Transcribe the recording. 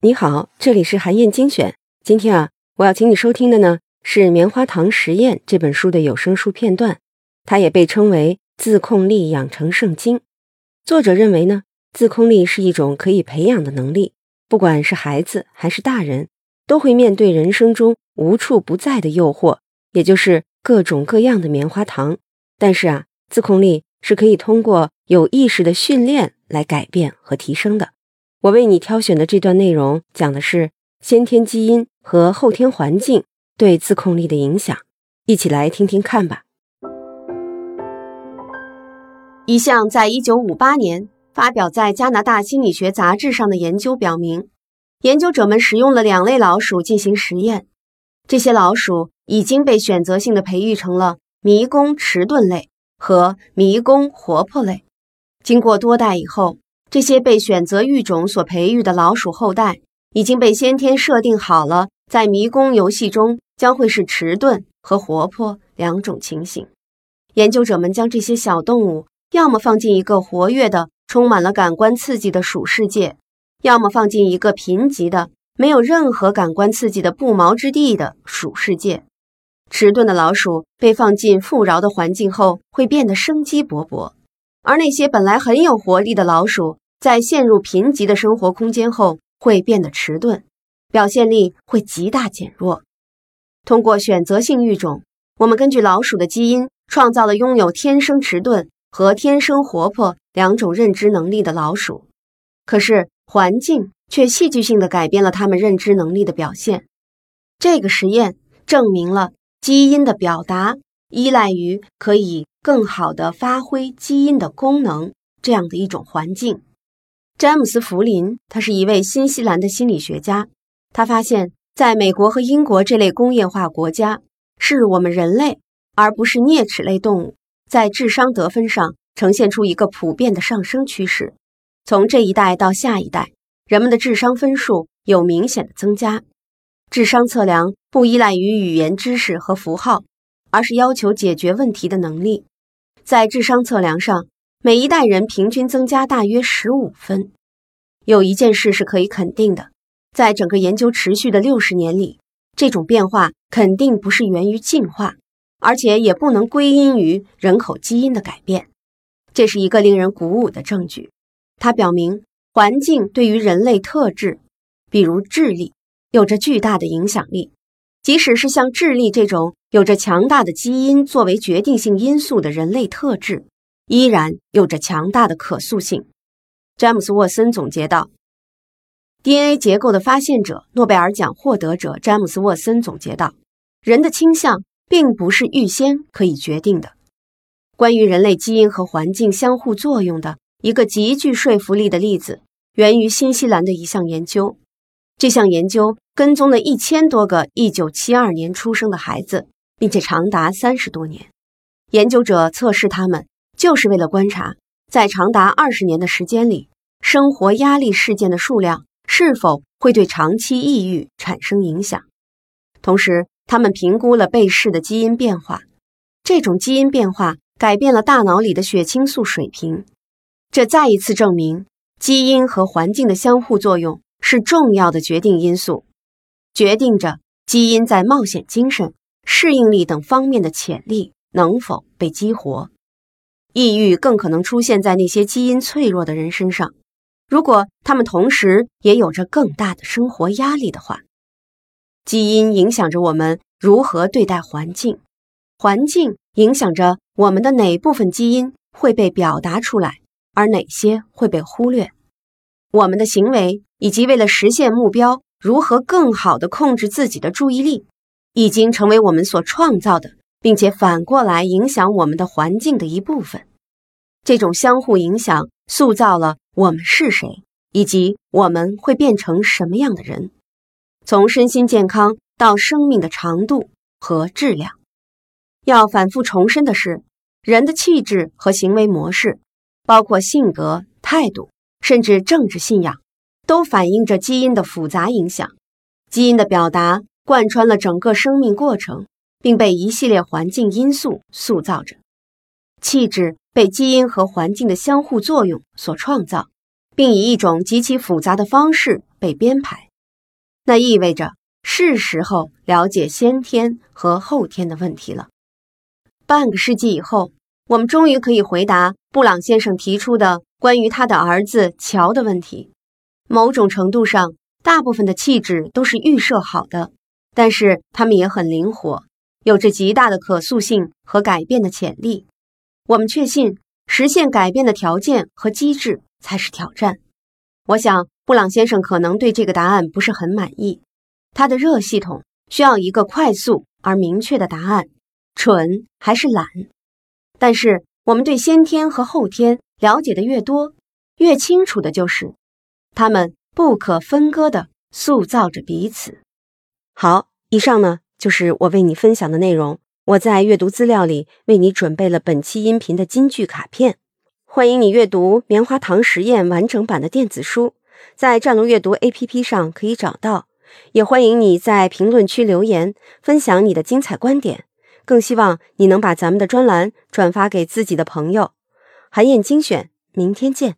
你好，这里是韩燕精选。今天啊，我要请你收听的呢是《棉花糖实验》这本书的有声书片段。它也被称为自控力养成圣经。作者认为呢，自控力是一种可以培养的能力，不管是孩子还是大人，都会面对人生中无处不在的诱惑，也就是各种各样的棉花糖。但是啊，自控力是可以通过有意识的训练来改变和提升的。我为你挑选的这段内容，讲的是先天基因和后天环境对自控力的影响，一起来听听看吧。一项在1958年发表在加拿大心理学杂志上的研究表明，研究者们使用了两类老鼠进行实验，这些老鼠已经被选择性的培育成了迷宫迟钝类和迷宫活泼类。经过多代以后。这些被选择育种所培育的老鼠后代，已经被先天设定好了，在迷宫游戏中将会是迟钝和活泼两种情形。研究者们将这些小动物要么放进一个活跃的、充满了感官刺激的鼠世界，要么放进一个贫瘠的、没有任何感官刺激的不毛之地的鼠世界。迟钝的老鼠被放进富饶的环境后，会变得生机勃勃，而那些本来很有活力的老鼠。在陷入贫瘠的生活空间后，会变得迟钝，表现力会极大减弱。通过选择性育种，我们根据老鼠的基因创造了拥有天生迟钝和天生活泼两种认知能力的老鼠。可是环境却戏剧性地改变了它们认知能力的表现。这个实验证明了基因的表达依赖于可以更好的发挥基因的功能这样的一种环境。詹姆斯·福林，他是一位新西兰的心理学家。他发现，在美国和英国这类工业化国家，是我们人类，而不是啮齿类动物，在智商得分上呈现出一个普遍的上升趋势。从这一代到下一代，人们的智商分数有明显的增加。智商测量不依赖于语言知识和符号，而是要求解决问题的能力。在智商测量上。每一代人平均增加大约十五分。有一件事是可以肯定的，在整个研究持续的六十年里，这种变化肯定不是源于进化，而且也不能归因于人口基因的改变。这是一个令人鼓舞的证据，它表明环境对于人类特质，比如智力，有着巨大的影响力。即使是像智力这种有着强大的基因作为决定性因素的人类特质。依然有着强大的可塑性，詹姆斯·沃森总结道。DNA 结构的发现者、诺贝尔奖获得者詹姆斯·沃森总结道：“人的倾向并不是预先可以决定的。”关于人类基因和环境相互作用的一个极具说服力的例子，源于新西兰的一项研究。这项研究跟踪了一千多个1972年出生的孩子，并且长达三十多年。研究者测试他们。就是为了观察，在长达二十年的时间里，生活压力事件的数量是否会对长期抑郁产生影响。同时，他们评估了被试的基因变化，这种基因变化改变了大脑里的血清素水平。这再一次证明，基因和环境的相互作用是重要的决定因素，决定着基因在冒险精神、适应力等方面的潜力能否被激活。抑郁更可能出现在那些基因脆弱的人身上，如果他们同时也有着更大的生活压力的话。基因影响着我们如何对待环境，环境影响着我们的哪部分基因会被表达出来，而哪些会被忽略。我们的行为以及为了实现目标，如何更好地控制自己的注意力，已经成为我们所创造的。并且反过来影响我们的环境的一部分，这种相互影响塑造了我们是谁，以及我们会变成什么样的人。从身心健康到生命的长度和质量，要反复重申的是，人的气质和行为模式，包括性格、态度，甚至政治信仰，都反映着基因的复杂影响。基因的表达贯穿了整个生命过程。并被一系列环境因素塑造着，气质被基因和环境的相互作用所创造，并以一种极其复杂的方式被编排。那意味着是时候了解先天和后天的问题了。半个世纪以后，我们终于可以回答布朗先生提出的关于他的儿子乔的问题。某种程度上，大部分的气质都是预设好的，但是他们也很灵活，有着极大的可塑性和改变的潜力。我们确信，实现改变的条件和机制才是挑战。我想，布朗先生可能对这个答案不是很满意。他的热系统需要一个快速而明确的答案。蠢还是懒？但是我们对先天和后天了解的越多，越清楚的就是，他们不可分割的塑造着彼此。好，以上呢就是我为你分享的内容。我在阅读资料里为你准备了本期音频的金句卡片，欢迎你阅读《棉花糖实验》完整版的电子书，在战龙阅读 APP 上可以找到。也欢迎你在评论区留言，分享你的精彩观点。更希望你能把咱们的专栏转发给自己的朋友。韩燕精选，明天见。